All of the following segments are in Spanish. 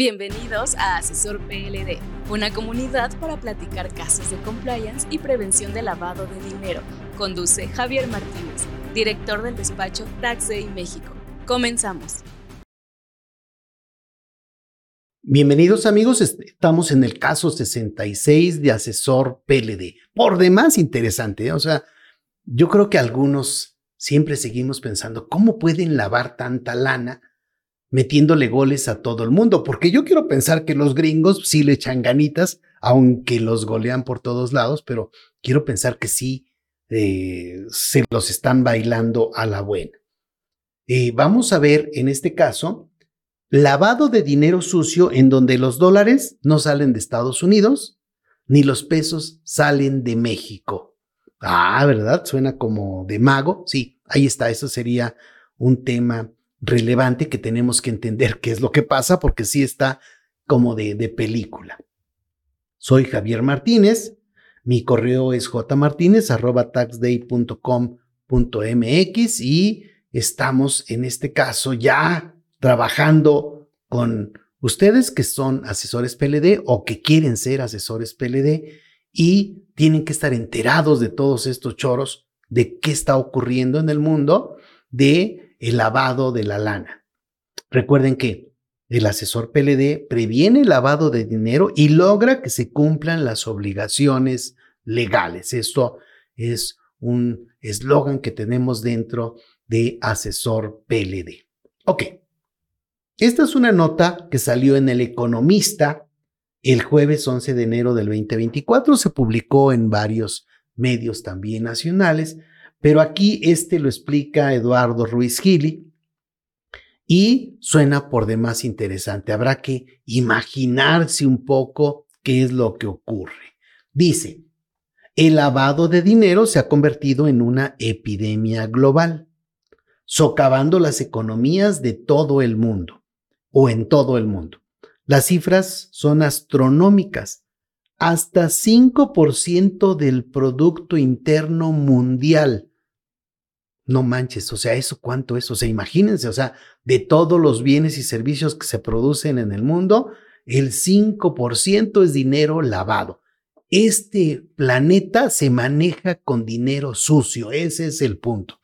Bienvenidos a Asesor PLD, una comunidad para platicar casos de compliance y prevención de lavado de dinero. Conduce Javier Martínez, director del despacho Tax Day México. Comenzamos. Bienvenidos amigos, estamos en el caso 66 de Asesor PLD. Por demás interesante, ¿eh? o sea, yo creo que algunos siempre seguimos pensando, ¿cómo pueden lavar tanta lana metiéndole goles a todo el mundo? Porque yo quiero pensar que los gringos sí le echan ganitas, aunque los golean por todos lados, pero quiero pensar que sí eh, se los están bailando a la buena. Eh, vamos a ver en este caso lavado de dinero sucio en donde los dólares no salen de Estados Unidos ni los pesos salen de México. Ah, ¿verdad? Suena como de mago. Sí, ahí está. Eso sería un tema relevante que tenemos que entender qué es lo que pasa porque sí está como de, de película. Soy Javier Martínez. Mi correo es jmartinez.taxday.com.mx y estamos en este caso ya trabajando con ustedes que son asesores PLD o que quieren ser asesores PLD y tienen que estar enterados de todos estos choros, de qué está ocurriendo en el mundo, de el lavado de la lana. Recuerden que el asesor PLD previene el lavado de dinero y logra que se cumplan las obligaciones legales. Esto es un eslogan que tenemos dentro de asesor PLD. Ok. Esta es una nota que salió en El Economista el jueves 11 de enero del 2024. Se publicó en varios medios también nacionales, pero aquí este lo explica Eduardo Ruiz Gili y suena por demás interesante. Habrá que imaginarse un poco qué es lo que ocurre. Dice, el lavado de dinero se ha convertido en una epidemia global, socavando las economías de todo el mundo o en todo el mundo. Las cifras son astronómicas. Hasta 5% del Producto Interno Mundial. No manches, o sea, ¿eso cuánto es? O sea, imagínense, o sea, de todos los bienes y servicios que se producen en el mundo, el 5% es dinero lavado. Este planeta se maneja con dinero sucio, ese es el punto.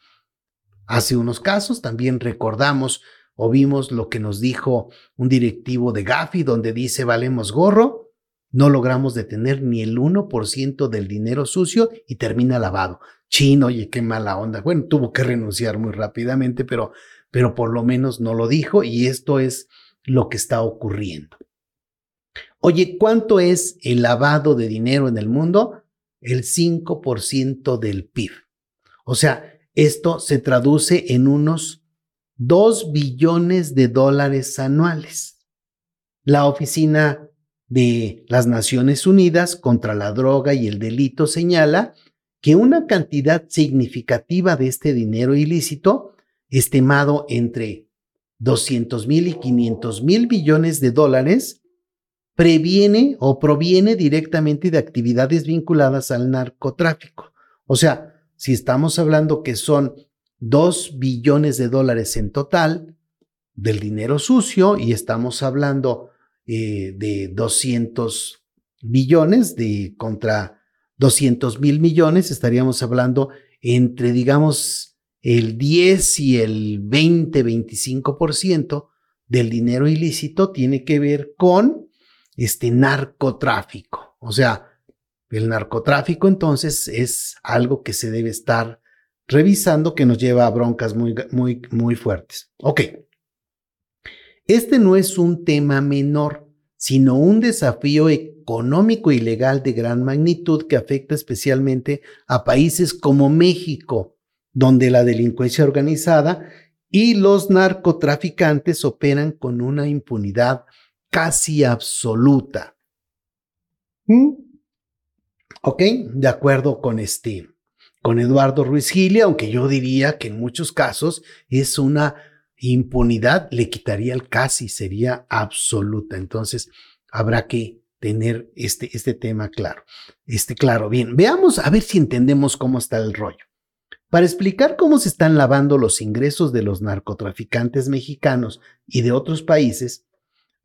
Hace unos casos también recordamos o vimos lo que nos dijo un directivo de Gafi, donde dice valemos gorro, no logramos detener ni el 1% del dinero sucio y termina lavado. Chino, oye, qué mala onda. Bueno, tuvo que renunciar muy rápidamente, pero, pero por lo menos no lo dijo y esto es lo que está ocurriendo. Oye, ¿cuánto es el lavado de dinero en el mundo? El 5% del PIB. O sea, esto se traduce en unos 2 billones de dólares anuales. La Oficina de las Naciones Unidas contra la Droga y el Delito señala que una cantidad significativa de este dinero ilícito, estimado entre 200 mil y 500 mil billones de dólares, previene o proviene directamente de actividades vinculadas al narcotráfico. O sea, si estamos hablando que son 2 billones de dólares en total del dinero sucio y estamos hablando eh, de 200 billones de contra 200 mil millones, estaríamos hablando entre, digamos, el 10 y el 20, 25% del dinero ilícito tiene que ver con este narcotráfico. O sea, el narcotráfico entonces es algo que se debe estar revisando que nos lleva a broncas muy, muy, muy fuertes. Ok. Este no es un tema menor, sino un desafío económico y legal de gran magnitud que afecta especialmente a países como México, donde la delincuencia organizada y los narcotraficantes operan con una impunidad casi absoluta. ¿Mm? Ok, de acuerdo con este con Eduardo Ruiz Gili, aunque yo diría que en muchos casos es una impunidad, le quitaría el casi, sería absoluta. Entonces, habrá que tener este, este tema claro. Este claro, bien, veamos a ver si entendemos cómo está el rollo. Para explicar cómo se están lavando los ingresos de los narcotraficantes mexicanos y de otros países,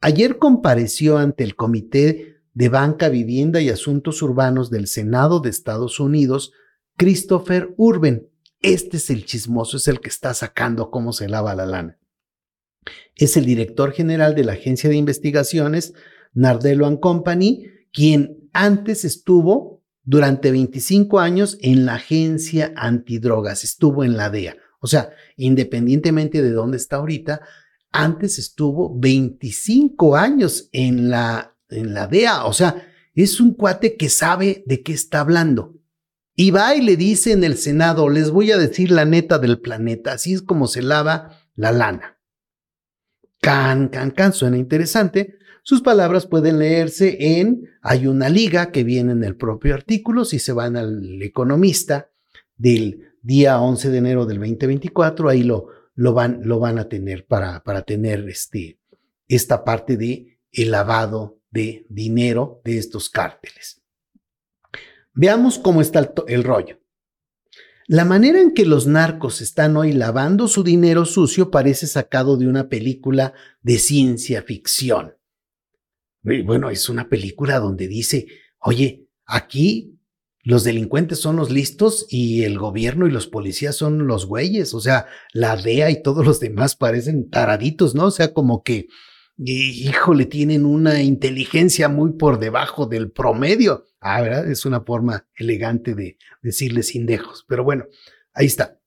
Ayer compareció ante el Comité de Banca, Vivienda y Asuntos Urbanos del Senado de Estados Unidos, Christopher Urben. Este es el chismoso, es el que está sacando cómo se lava la lana. Es el director general de la Agencia de Investigaciones, Nardello Company, quien antes estuvo durante 25 años en la Agencia Antidrogas, estuvo en la DEA. O sea, independientemente de dónde está ahorita, antes estuvo 25 años en la, en la DEA. O sea, es un cuate que sabe de qué está hablando. Y va y le dice en el Senado, les voy a decir la neta del planeta, así es como se lava la lana. Can, can, can, suena interesante. Sus palabras pueden leerse en, hay una liga que viene en el propio artículo, si se van al economista del día 11 de enero del 2024, ahí lo, lo van, lo van a tener para, para tener este, esta parte de el lavado de dinero de estos cárteles. Veamos cómo está el, rollo. La manera en que los narcos están hoy lavando su dinero sucio parece sacado de una película de ciencia ficción. Bueno, es una película donde dice, oye, aquí los delincuentes son los listos y el gobierno y los policías son los güeyes. O sea, la DEA y todos los demás parecen taraditos, ¿no? O sea, como que, híjole, tienen una inteligencia muy por debajo del promedio. Ah, ¿verdad? Es una forma elegante de decirles indejos. Pero bueno, ahí está.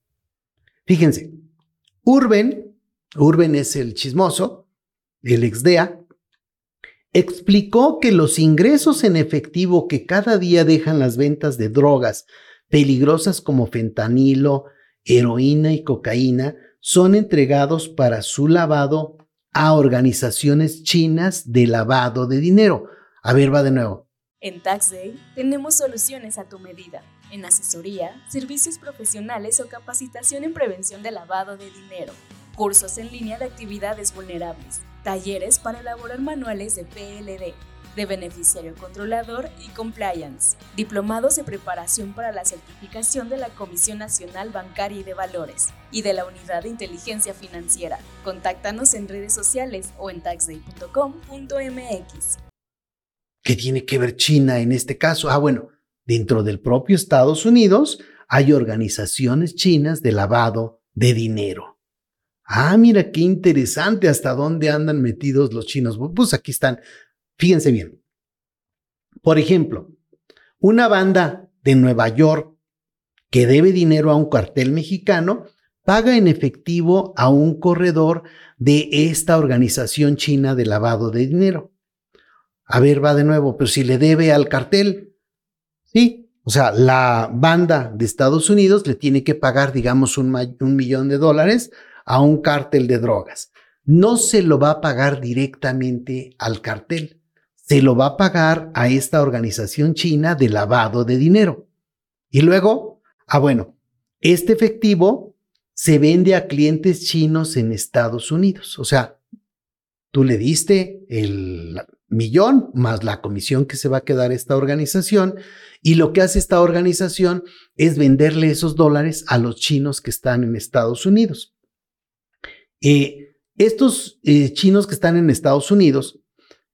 Fíjense, Urben, Urben es el chismoso, el ex DEA, explicó que los ingresos en efectivo que cada día dejan las ventas de drogas peligrosas como fentanilo, heroína y cocaína son entregados para su lavado a organizaciones chinas de lavado de dinero. A ver, va de nuevo. En TaxDay tenemos soluciones a tu medida, en asesoría, servicios profesionales o capacitación en prevención de lavado de dinero, cursos en línea de actividades vulnerables talleres para elaborar manuales de PLD, de beneficiario controlador y compliance, diplomados de preparación para la certificación de la Comisión Nacional Bancaria y de Valores y de la Unidad de Inteligencia Financiera. Contáctanos en redes sociales o en taxday.com.mx. ¿Qué tiene que ver China en este caso? Ah, bueno, dentro del propio Estados Unidos hay organizaciones chinas de lavado de dinero. Ah, mira qué interesante hasta dónde andan metidos los chinos. Pues aquí están. Fíjense bien. Por ejemplo, una banda de Nueva York que debe dinero a un cartel mexicano paga en efectivo a un corredor de esta organización china de lavado de dinero. A ver, va de nuevo, pero si le debe al cartel, sí, o sea, la banda de Estados Unidos le tiene que pagar, digamos, un, un millón de dólares a un cártel de drogas. No se lo va a pagar directamente al cartel, se lo va a pagar a esta organización china de lavado de dinero. Y luego, ah, bueno, este efectivo se vende a clientes chinos en Estados Unidos. O sea, tú le diste el millón más la comisión que se va a quedar esta organización y lo que hace esta organización es venderle esos dólares a los chinos que están en Estados Unidos. Eh, estos eh, chinos que están en Estados Unidos,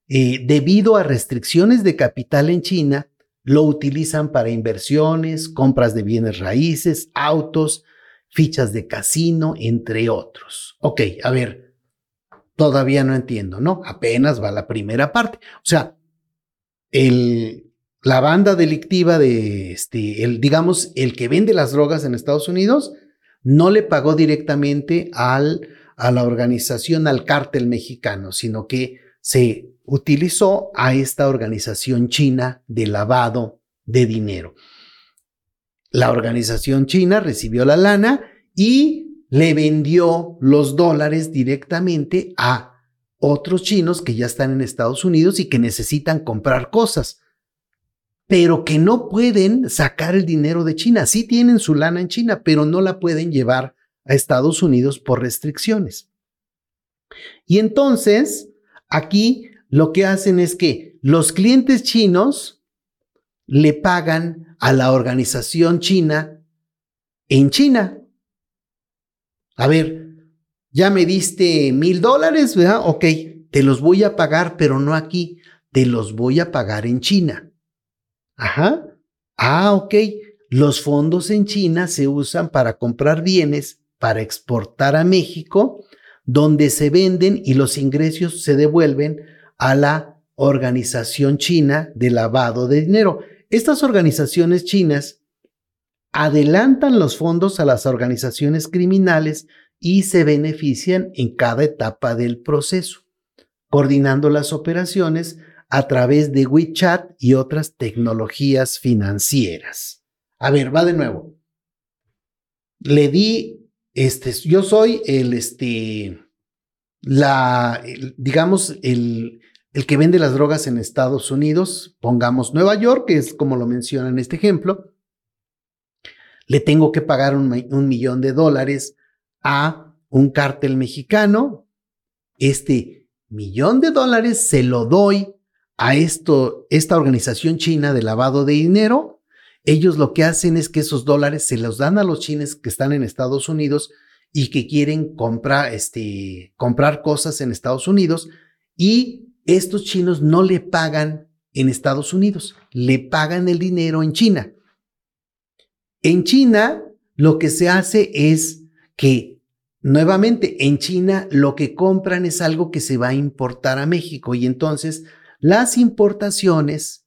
eh, debido a restricciones de capital en China, lo utilizan para inversiones, compras de bienes raíces, autos, fichas de casino, entre otros. Ok, a ver, todavía no entiendo, ¿no? Apenas va la primera parte. O sea, el, la banda delictiva de, este, digamos, el que vende las drogas en Estados Unidos, no le pagó directamente al a la organización, al cártel mexicano, sino que se utilizó a esta organización china de lavado de dinero. La organización china recibió la lana y le vendió los dólares directamente a otros chinos que ya están en Estados Unidos y que necesitan comprar cosas, pero que no pueden sacar el dinero de China. Sí tienen su lana en China, pero no la pueden llevar a Estados Unidos por restricciones. Y entonces, aquí lo que hacen es que los clientes chinos le pagan a la organización china en China. A ver, ya me diste mil dólares, ¿verdad? Ok, te los voy a pagar, pero no aquí, te los voy a pagar en China. Ajá. Ah, ok. Los fondos en China se usan para comprar bienes, para exportar a México, donde se venden y los ingresos se devuelven a la Organización China de Lavado de Dinero. Estas organizaciones chinas adelantan los fondos a las organizaciones criminales y se benefician en cada etapa del proceso, coordinando las operaciones a través de WeChat y otras tecnologías financieras. A ver, va de nuevo. Le di, este, yo soy el, este, la, digamos, el, el que vende las drogas en Estados Unidos, pongamos Nueva York, que es como lo menciona en este ejemplo, le tengo que pagar un, millón de dólares a un cártel mexicano. Este millón de dólares se lo doy a esta organización china de lavado de dinero. Ellos lo que hacen es que esos dólares se los dan a los chinos que están en Estados Unidos y que quieren comprar, este, comprar cosas en Estados Unidos y estos chinos no le pagan en Estados Unidos, le pagan el dinero en China. En China lo que se hace es que nuevamente en China lo que compran es algo que se va a importar a México y entonces las importaciones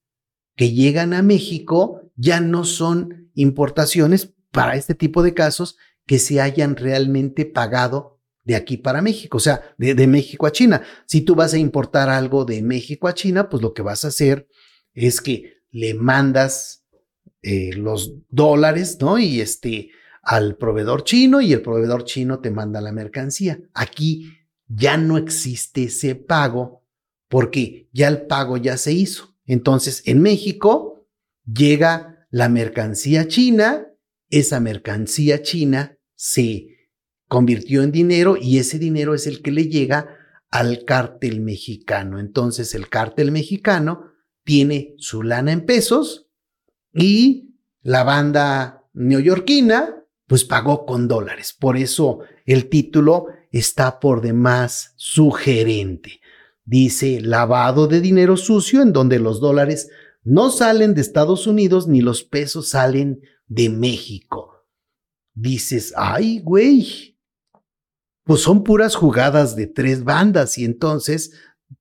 que llegan a México ya no son importaciones para este tipo de casos que se hayan realmente pagado de aquí para México, o sea, de, México a China. Si tú vas a importar algo de México a China, pues lo que vas a hacer es que le mandas eh, los dólares, ¿no? Y este al proveedor chino y el proveedor chino te manda la mercancía. Aquí ya no existe ese pago porque ya el pago ya se hizo. Entonces, en México llega la mercancía china, esa mercancía china se convirtió en dinero y ese dinero es el que le llega al cártel mexicano. Entonces el cártel mexicano tiene su lana en pesos y la banda neoyorquina pues pagó con dólares. Por eso el título está por demás sugerente. Dice lavado de dinero sucio en donde los dólares no salen de Estados Unidos ni los pesos salen de México dices, ay, güey, pues son puras jugadas de tres bandas y entonces,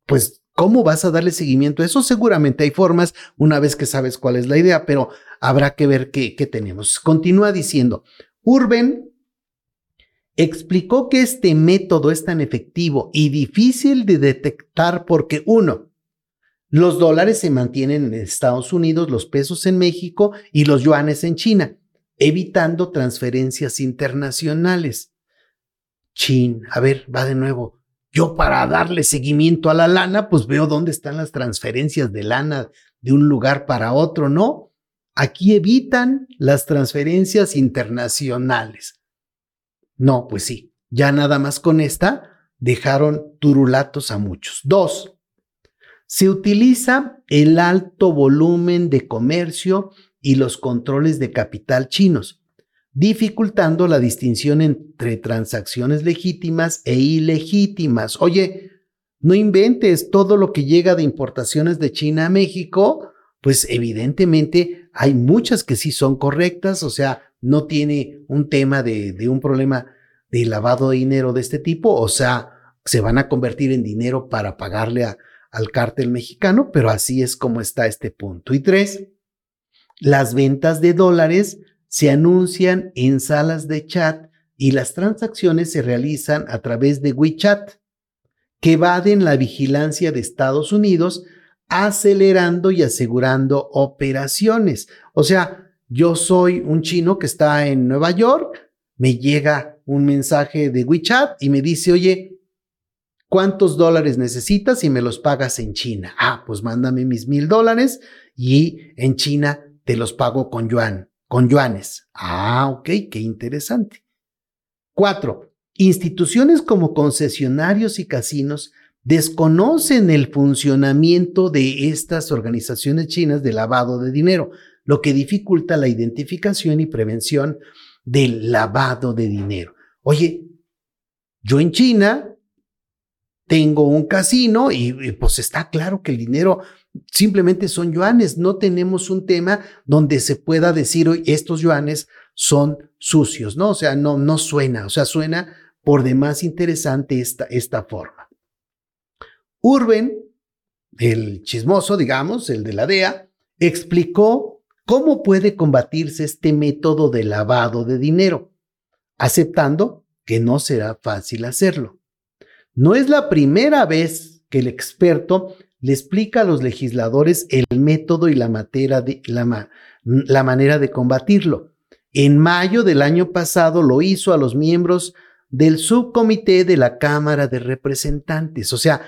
pues, ¿cómo vas a darle seguimiento a eso? Seguramente hay formas una vez que sabes cuál es la idea, pero habrá que ver qué, qué tenemos. Continúa diciendo, Urben explicó que este método es tan efectivo y difícil de detectar porque uno, los dólares se mantienen en Estados Unidos, los pesos en México y los yuanes en China evitando transferencias internacionales. Chin, a ver, va de nuevo. Yo para darle seguimiento a la lana, pues veo dónde están las transferencias de lana de un lugar para otro, ¿no? Aquí evitan las transferencias internacionales. No, pues sí, ya nada más con esta dejaron turulatos a muchos. Dos, se utiliza el alto volumen de comercio y los controles de capital chinos, dificultando la distinción entre transacciones legítimas e ilegítimas. Oye, no inventes todo lo que llega de importaciones de China a México, pues evidentemente hay muchas que sí son correctas, o sea, no tiene un tema de, un problema de lavado de dinero de este tipo, o sea, se van a convertir en dinero para pagarle al cártel mexicano, pero así es como está este punto. Y tres, las ventas de dólares se anuncian en salas de chat y las transacciones se realizan a través de WeChat, que evaden la vigilancia de Estados Unidos, acelerando y asegurando operaciones. O sea, yo soy un chino que está en Nueva York, me llega un mensaje de WeChat y me dice, oye, ¿cuántos dólares necesitas y me los pagas en China? Ah, pues mándame mis mil dólares y en China te los pago con yuan, con yuanes. Ah, ok, qué interesante. Cuatro, instituciones como concesionarios y casinos desconocen el funcionamiento de estas organizaciones chinas de lavado de dinero, lo que dificulta la identificación y prevención del lavado de dinero. Oye, yo en China tengo un casino y, pues está claro que el dinero simplemente son yuanes. No tenemos un tema donde se pueda decir hoy estos yuanes son sucios, ¿no? O sea, no, no suena, o sea, suena por demás interesante esta, esta forma. Urben, el chismoso, digamos, el de la DEA, explicó cómo puede combatirse este método de lavado de dinero, aceptando que no será fácil hacerlo. No es la primera vez que el experto le explica a los legisladores el método y la, de, la, la manera de combatirlo. En mayo del año pasado lo hizo a los miembros del subcomité de la Cámara de Representantes. O sea,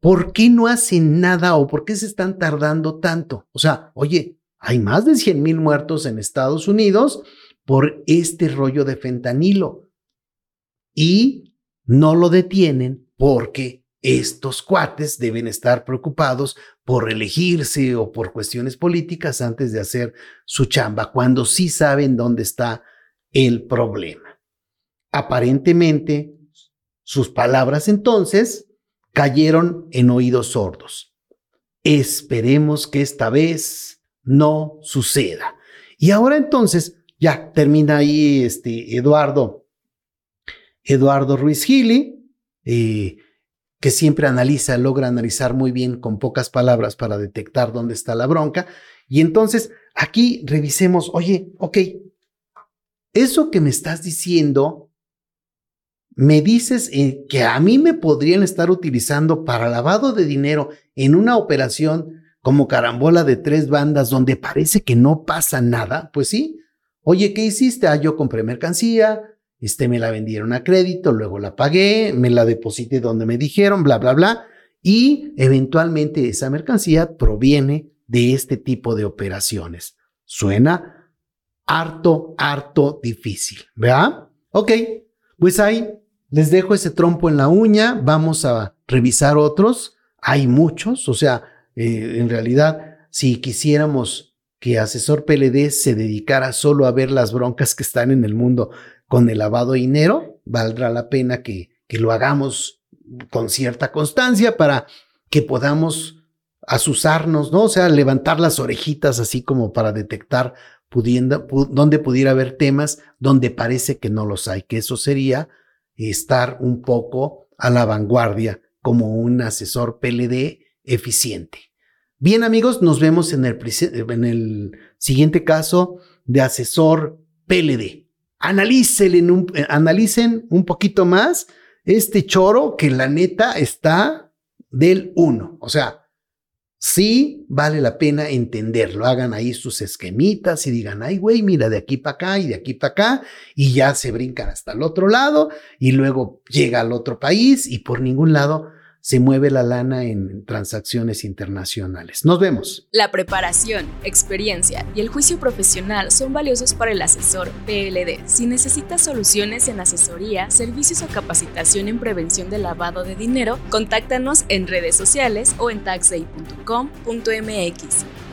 ¿por qué no hacen nada o por qué se están tardando tanto? O sea, oye, hay más de 100 mil muertos en Estados Unidos por este rollo de fentanilo y no lo detienen porque estos cuates deben estar preocupados por elegirse o por cuestiones políticas antes de hacer su chamba, cuando sí saben dónde está el problema. Aparentemente, sus palabras entonces cayeron en oídos sordos. Esperemos que esta vez no suceda. Y ahora entonces, ya termina ahí este Eduardo, Eduardo Ruiz Gili, eh, que siempre analiza, logra analizar muy bien con pocas palabras para detectar dónde está la bronca. Y entonces aquí revisemos, oye, ok, eso que me estás diciendo me dices eh, que a mí me podrían estar utilizando para lavado de dinero en una operación como carambola de tres bandas donde parece que no pasa nada, pues sí. Oye, ¿qué hiciste? Ah, yo compré mercancía, este me la vendieron a crédito, luego la pagué, me la deposité donde me dijeron, bla, bla, bla, y eventualmente esa mercancía proviene de este tipo de operaciones. Suena harto, harto difícil, ¿verdad? Ok, pues ahí les dejo ese trompo en la uña, vamos a revisar otros, hay muchos, o sea, eh, en realidad, si quisiéramos que Asesor PLD se dedicara solo a ver las broncas que están en el mundo con el lavado de dinero, valdrá la pena que, que lo hagamos con cierta constancia para que podamos asusarnos, ¿no? O sea, levantar las orejitas así como para detectar pudiendo, donde pudiera haber temas donde parece que no los hay, que eso sería estar un poco a la vanguardia como un asesor PLD eficiente. Bien amigos, nos vemos en el, en el siguiente caso de asesor PLD. Analícen un, analicen un poquito más este choro que la neta está del uno. O sea, sí vale la pena entenderlo. Hagan ahí sus esquemitas y digan, ay, güey, mira, de aquí para acá y de aquí para acá, y ya se brincan hasta el otro lado, y luego llega al otro país y por ningún lado se mueve la lana en transacciones internacionales. Nos vemos. La preparación, experiencia y el juicio profesional son valiosos para el asesor PLD. Si necesitas soluciones en asesoría, servicios o capacitación en prevención de lavado de dinero, contáctanos en redes sociales o en taxday.com.mx.